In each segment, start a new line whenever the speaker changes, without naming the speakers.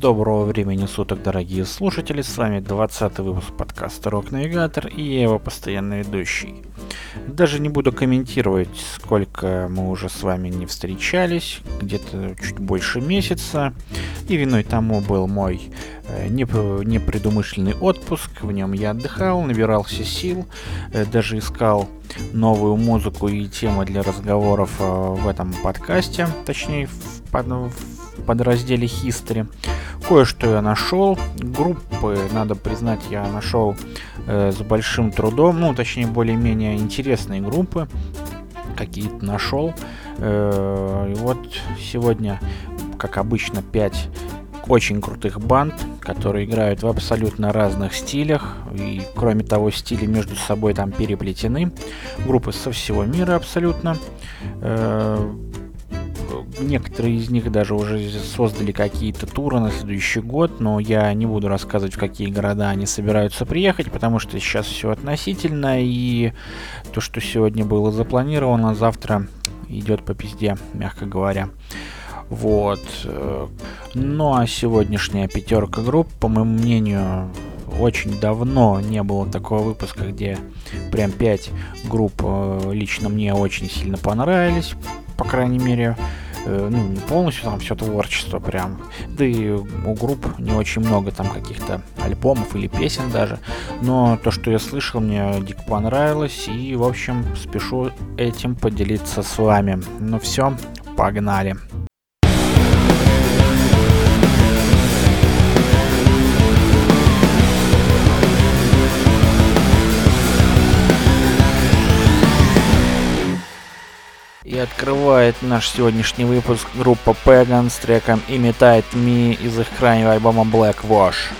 Доброго времени суток, дорогие слушатели, с вами 20 выпуск подкаста Рок Навигатор и я его постоянный ведущий. Даже не буду комментировать, сколько мы уже с вами не встречались, где-то чуть больше месяца, и виной тому был мой э, непредумышленный отпуск, в нем я отдыхал, набирался сил, э, даже искал новую музыку и темы для разговоров э, в этом подкасте, точнее в, в подразделе History. Кое-что я нашел. Группы, надо признать, я нашел э, с большим трудом. Ну, точнее, более-менее интересные группы. Какие-то нашел. Э, вот сегодня, как обычно, 5 очень крутых банд, которые играют в абсолютно разных стилях. И, кроме того, стили между собой там переплетены. Группы со всего мира абсолютно. Э, некоторые из них даже уже создали какие-то туры на следующий год, но я не буду рассказывать, в какие города они собираются приехать, потому что сейчас все относительно, и то, что сегодня было запланировано, завтра идет по пизде, мягко говоря. Вот. Ну а сегодняшняя пятерка групп, по моему мнению, очень давно не было такого выпуска, где прям 5 групп э, лично мне очень сильно понравились. По крайней мере, Э, ну, не полностью там все творчество прям. Да и у групп не очень много там каких-то альбомов или песен даже. Но то, что я слышал, мне дико понравилось. И, в общем, спешу этим поделиться с вами. Ну все, погнали. Открывает наш сегодняшний выпуск группа Pagan с треком Imitate Me из их крайнего альбома Black Wash.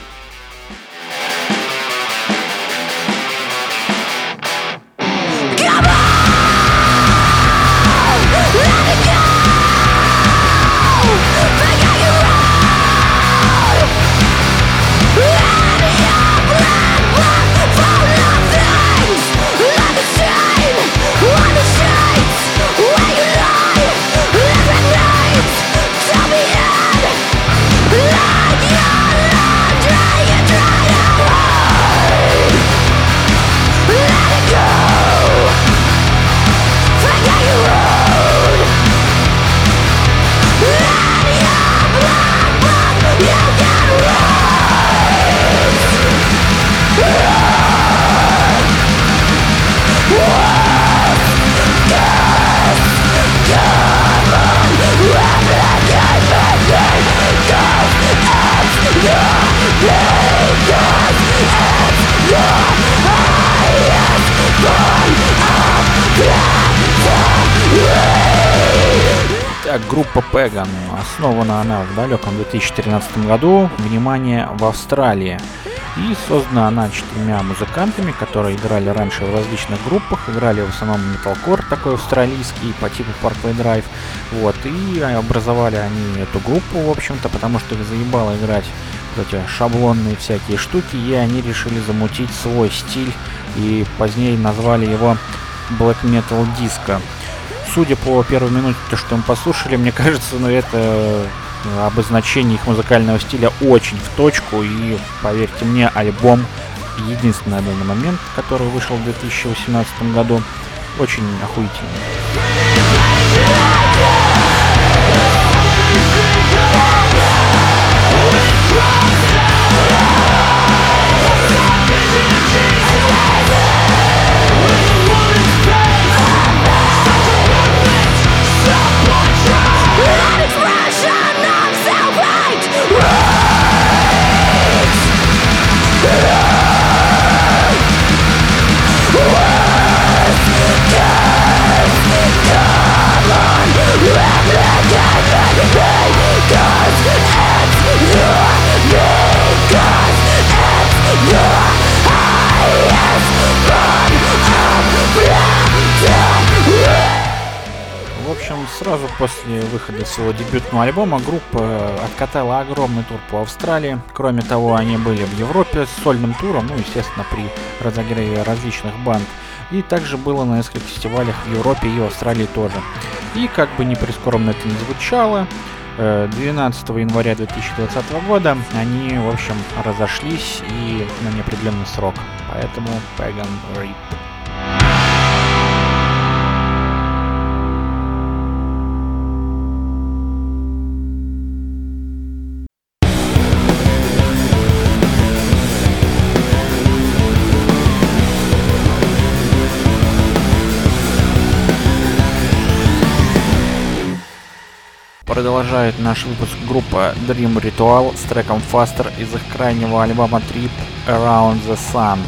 Итак, группа Pagan. Основана она в далеком 2013 году, внимание, в Австралии. И создана она четырьмя музыкантами, которые играли раньше в различных группах, играли в основном металкор такой австралийский по типу Parkway Drive. Вот, и образовали они эту группу, в общем-то, потому что их заебало играть эти шаблонные всякие штуки, и они решили замутить свой стиль, и позднее назвали его Black Metal Disco судя по первой минуте, то, что мы послушали, мне кажется, ну это э, обозначение их музыкального стиля очень в точку. И, поверьте мне, альбом единственный на данный момент, который вышел в 2018 году, очень охуительный. Общем, сразу после выхода своего дебютного альбома группа откатала огромный тур по Австралии. Кроме того, они были в Европе с сольным туром, ну, естественно, при разогреве различных банд. И также было на нескольких фестивалях в Европе и Австралии тоже. И как бы не прискорбно это не звучало, 12 января 2020 года они, в общем, разошлись и на неопределенный срок. Поэтому Pagan Rip. Продолжает наш выпуск группа Dream Ritual с треком Faster из их крайнего альбома Trip Around the Sun.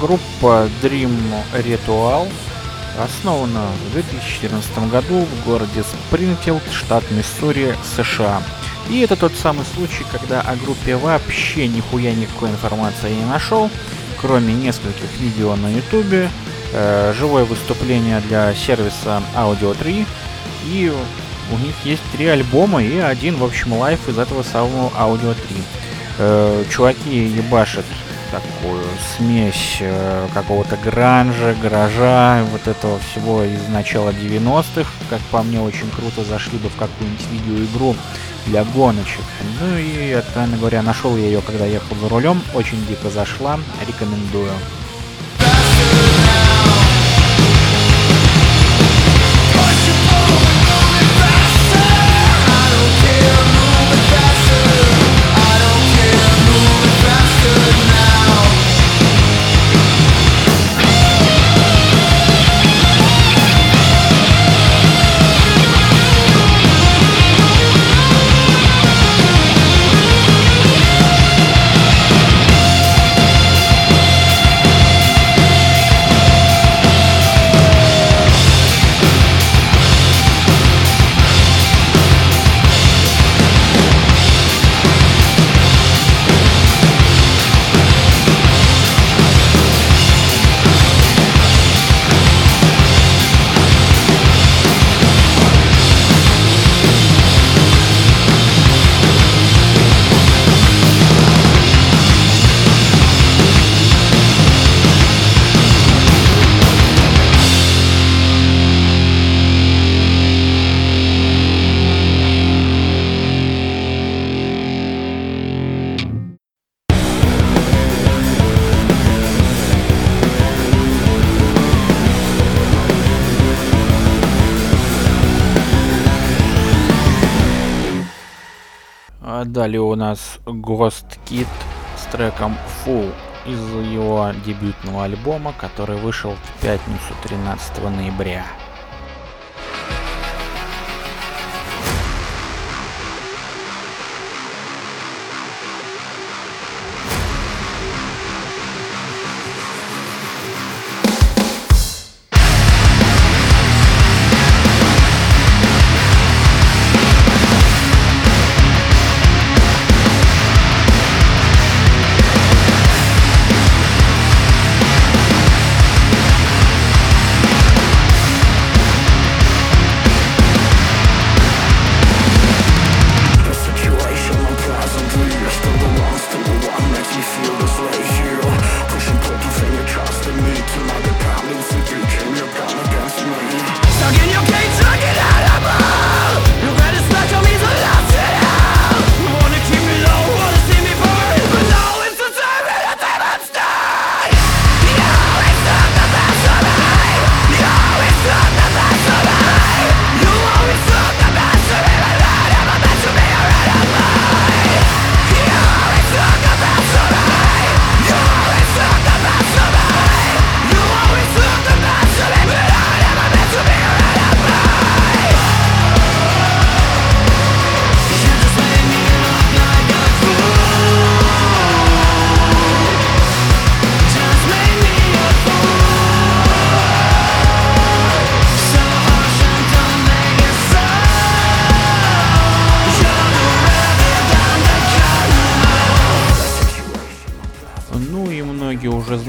Группа Dream Ritual основана в 2014 году в городе Спрингфилд, штат Миссури, США. И это тот самый случай, когда о группе вообще нихуя никакой информации не нашел, кроме нескольких видео на ютубе, э, живое выступление для сервиса Audio 3, и у них есть три альбома и один, в общем, лайф из этого самого Audio 3. Э, чуваки ебашат такую смесь э, какого-то гранжа, гаража, вот этого всего из начала 90-х. Как по мне, очень круто зашли бы в какую-нибудь видеоигру для гоночек. Ну и, откровенно говоря, нашел я ее, когда ехал за рулем. Очень дико зашла. Рекомендую. Далее у нас Ghost Kid с треком Full из его дебютного альбома, который вышел в пятницу 13 ноября.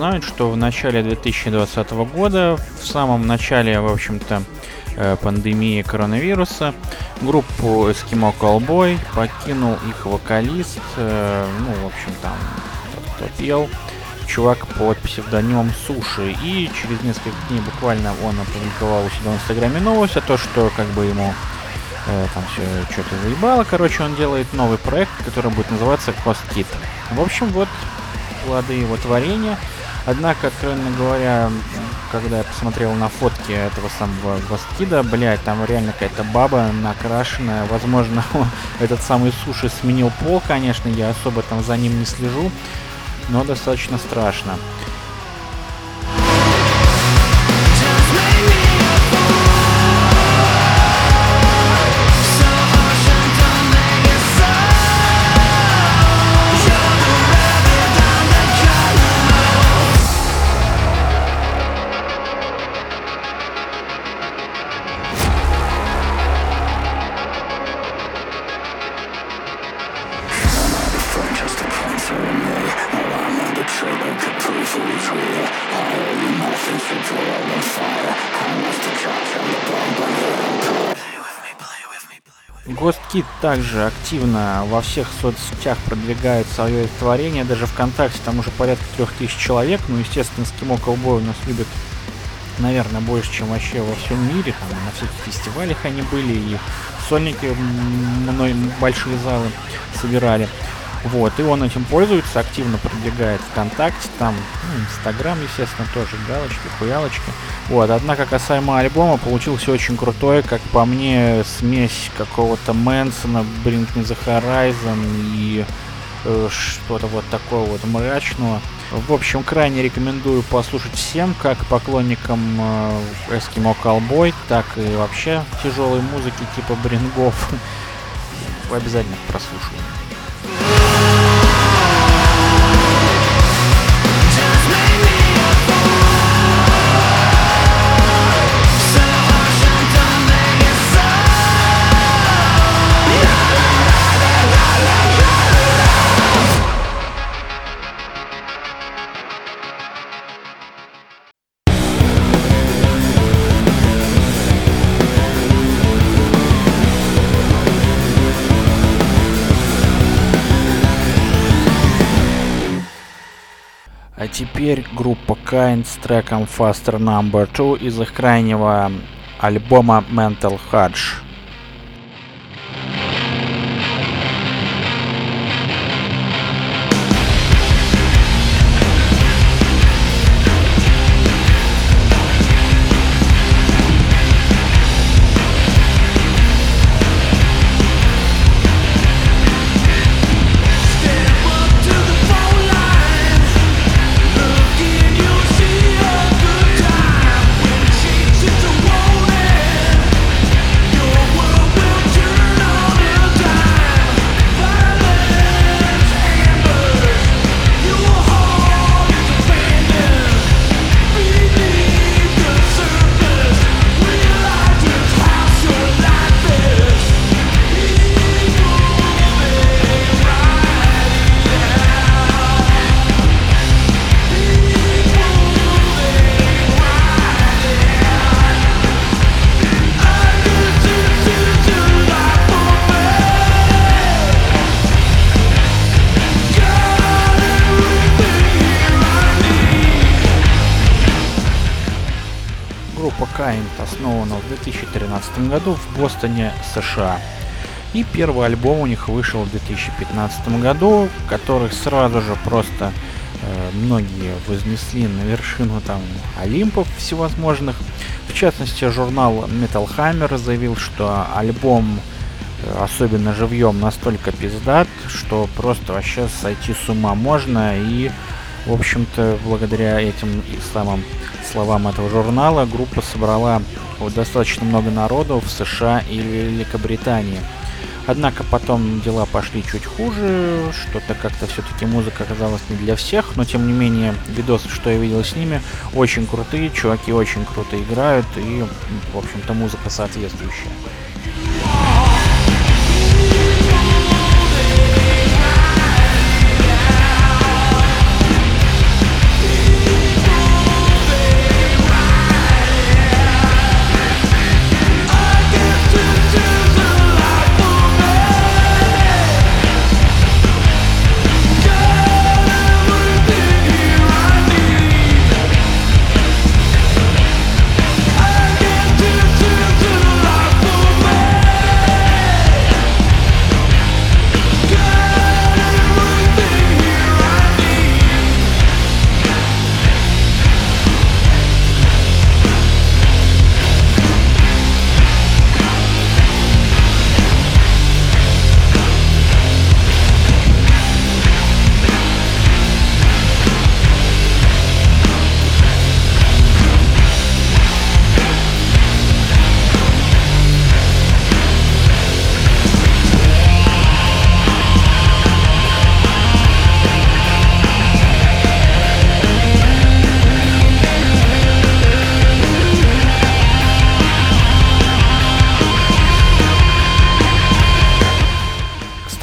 Знают, что в начале 2020 года, в самом начале, в общем-то, э, пандемии коронавируса, группу Eskimo Callboy покинул их вокалист, э, ну, в общем, там, кто пел, чувак под псевдонимом Суши. И через несколько дней буквально он опубликовал у себя в Инстаграме новость о том, что как бы ему э, там все что-то заебало. Короче, он делает новый проект, который будет называться Cost Kit. В общем, вот плоды его творения. Однако, откровенно говоря, когда я посмотрел на фотки этого самого Госткида, блядь, там реально какая-то баба накрашенная. Возможно, этот самый суши сменил пол, конечно, я особо там за ним не слежу но достаточно страшно. Kid также активно во всех соцсетях продвигает свое творение, даже ВКонтакте там уже порядка трех тысяч человек, ну, естественно, Скимо Колбой у нас любят, наверное, больше, чем вообще во всем мире, там на всяких фестивалях они были, и сольники мной большие залы собирали. Вот, и он этим пользуется, активно продвигает ВКонтакте, там, ну, Инстаграм, естественно, тоже, галочки, хуялочки. Вот, однако касаемо альбома, получился очень крутой, как по мне, смесь какого-то Мэнсона, Bring Me The Horizon и э, что-то вот такого вот мрачного. В общем, крайне рекомендую послушать всем, как поклонникам э, Eskimo Cowboy, так и вообще тяжелой музыки типа Брингов. Обязательно прослушаю. Теперь группа Kind с треком Faster Number 2 из их крайнего альбома Mental Hudge. Основана в 2013 году в Бостоне, США. И первый альбом у них вышел в 2015 году, который сразу же просто э, многие вознесли на вершину там Олимпов всевозможных. В частности, журнал Metal Hammer заявил, что альбом, э, особенно живьем, настолько пиздат, что просто вообще сойти с ума можно. И, в общем-то, благодаря этим самым словам этого журнала, группа собрала достаточно много народу в США и Великобритании. Однако потом дела пошли чуть хуже, что-то как-то все-таки музыка оказалась не для всех, но тем не менее видосы, что я видел с ними, очень крутые, чуваки очень круто играют и, в общем-то, музыка соответствующая.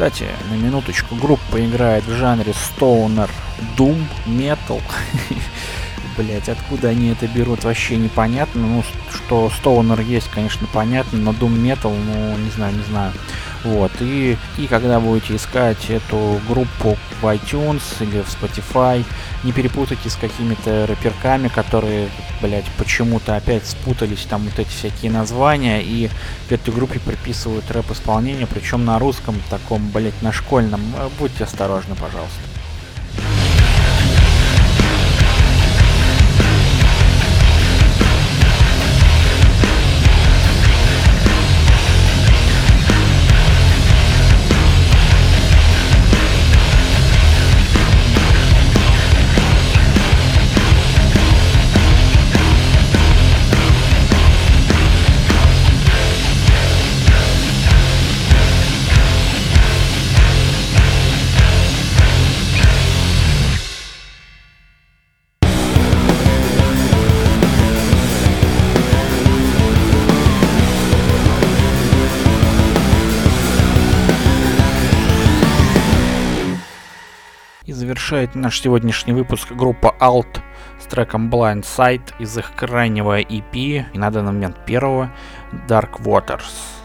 Кстати, на минуточку, группа играет в жанре Stoner Doom Metal. Блять, откуда они это берут, вообще непонятно. Ну, что Stoner есть, конечно, понятно, но Doom Metal, ну, не знаю, не знаю. Вот, и, и когда будете искать эту группу в iTunes или в Spotify, не перепутайте с какими-то рэперками, которые, блядь, почему-то опять спутались там вот эти всякие названия, и к этой группе приписывают рэп-исполнение, причем на русском таком, блядь, на школьном. Будьте осторожны, пожалуйста. Завершает наш сегодняшний выпуск группа Alt с треком Blind Sight из их крайнего EP и на данный момент первого Dark Waters.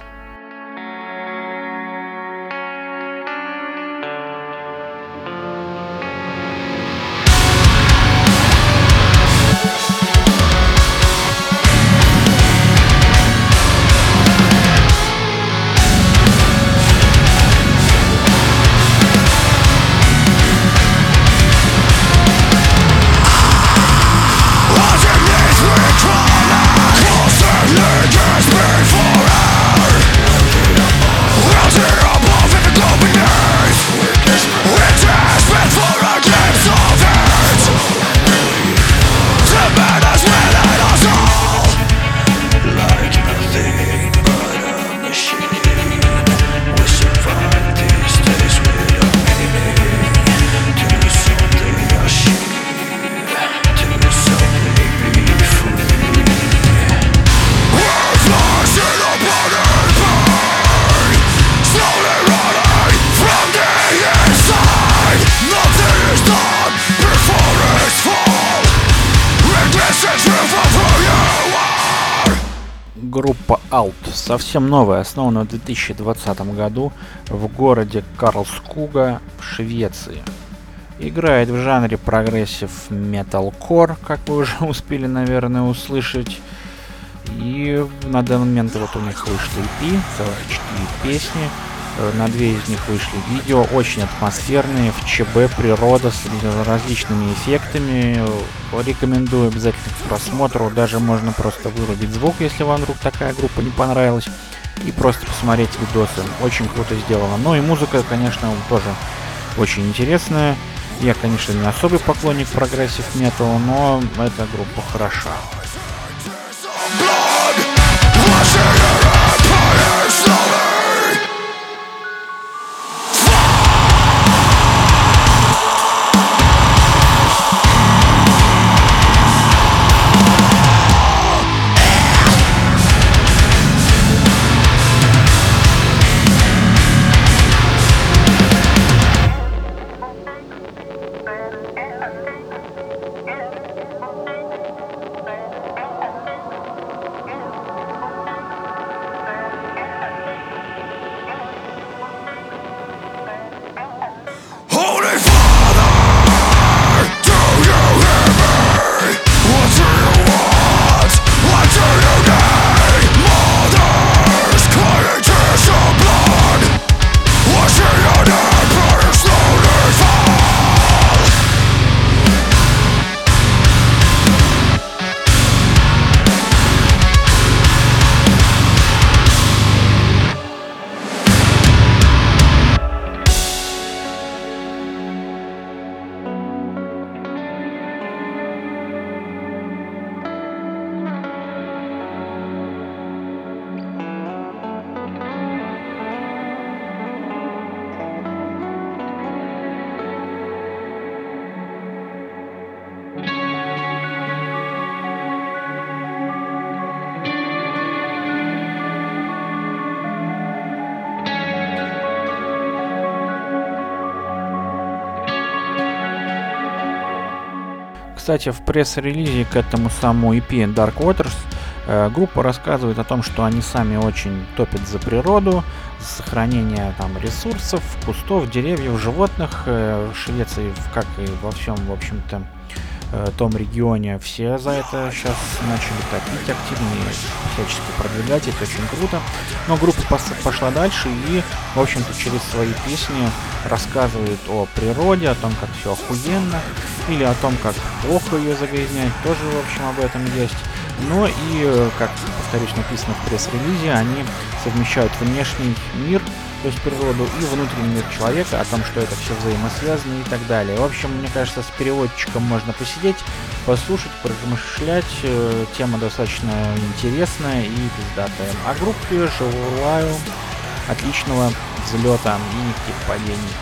Совсем новая, основана в 2020 году в городе Карлскуга в Швеции. Играет в жанре progressive metalcore, как вы уже успели, наверное, услышать. И на данный момент вот у них вышли EP, целых 4 песни. На две из них вышли видео, очень атмосферные, в ЧБ, природа с различными эффектами. Рекомендую обязательно к просмотру, даже можно просто вырубить звук, если вам вдруг такая группа не понравилась, и просто посмотреть видосы. Очень круто сделано. Ну и музыка, конечно, тоже очень интересная. Я, конечно, не особый поклонник прогрессив металла, но эта группа хороша. Кстати, в пресс-релизе к этому самому EP Dark Waters э, группа рассказывает о том, что они сами очень топят за природу, сохранение там ресурсов, кустов, деревьев, животных. Э, в Швеции, как и во всем, в общем-то, том регионе все за это сейчас начали топить активно и всячески продвигать, это очень круто. Но группа пошла дальше и, в общем-то, через свои песни рассказывает о природе, о том, как все охуенно, или о том, как плохо ее загрязнять, тоже, в общем, об этом есть. Но и, э, как, повторюсь, написано в пресс-релизе, они совмещают внешний мир, то есть природу, и внутренний мир человека, о том, что это все взаимосвязано и так далее. В общем, мне кажется, с переводчиком можно посидеть, послушать, поразмышлять. Э, тема достаточно интересная и пиздатая. А группе желаю отличного взлета и никаких падений.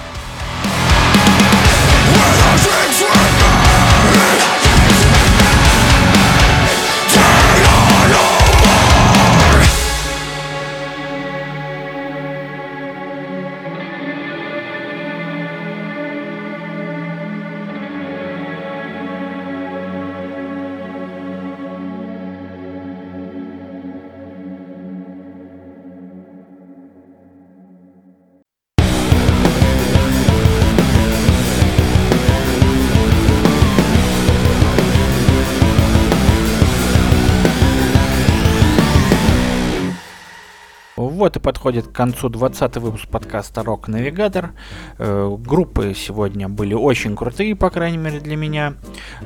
Вот и подходит к концу 20 выпуск подкаста Рок Навигатор. Э, группы сегодня были очень крутые, по крайней мере для меня.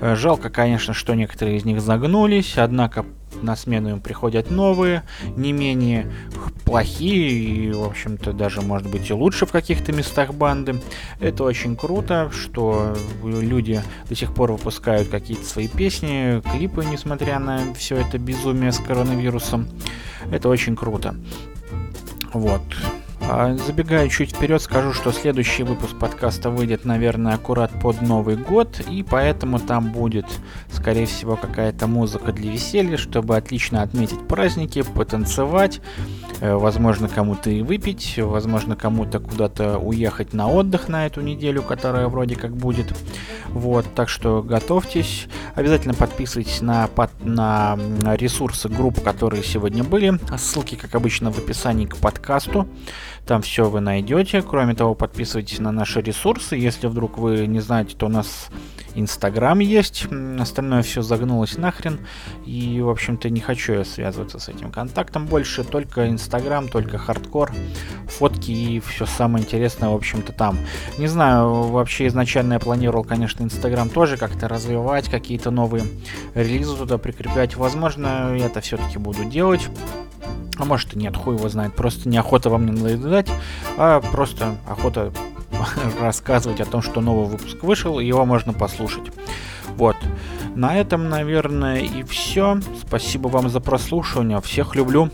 Э, жалко, конечно, что некоторые из них загнулись, однако на смену им приходят новые, не менее плохие и, в общем-то, даже, может быть, и лучше в каких-то местах банды. Это очень круто, что люди до сих пор выпускают какие-то свои песни, клипы, несмотря на все это безумие с коронавирусом. Это очень круто. Вот. А, забегая чуть вперед, скажу, что следующий выпуск подкаста выйдет, наверное, аккурат под Новый год, и поэтому там будет, скорее всего, какая-то музыка для веселья, чтобы отлично отметить праздники, потанцевать, возможно, кому-то и выпить, возможно, кому-то куда-то уехать на отдых на эту неделю, которая вроде как будет. Вот, так что готовьтесь. Обязательно подписывайтесь на, под, на ресурсы групп, которые сегодня были. Ссылки, как обычно, в описании к подкасту. Там все вы найдете. Кроме того, подписывайтесь на наши ресурсы. Если вдруг вы не знаете, то у нас Инстаграм есть. Остальное все загнулось нахрен. И, в общем-то, не хочу я связываться с этим контактом больше. Только Инстаграм, только хардкор, фотки и все самое интересное, в общем-то, там. Не знаю, вообще изначально я планировал, конечно, Инстаграм тоже как-то развивать, какие-то новые релизы туда прикреплять. Возможно, я это все-таки буду делать. А может и нет, хуй его знает. Просто неохота вам не надоедать, а просто охота рассказывать о том, что новый выпуск вышел, его можно послушать. Вот. На этом, наверное, и все. Спасибо вам за прослушивание. Всех люблю.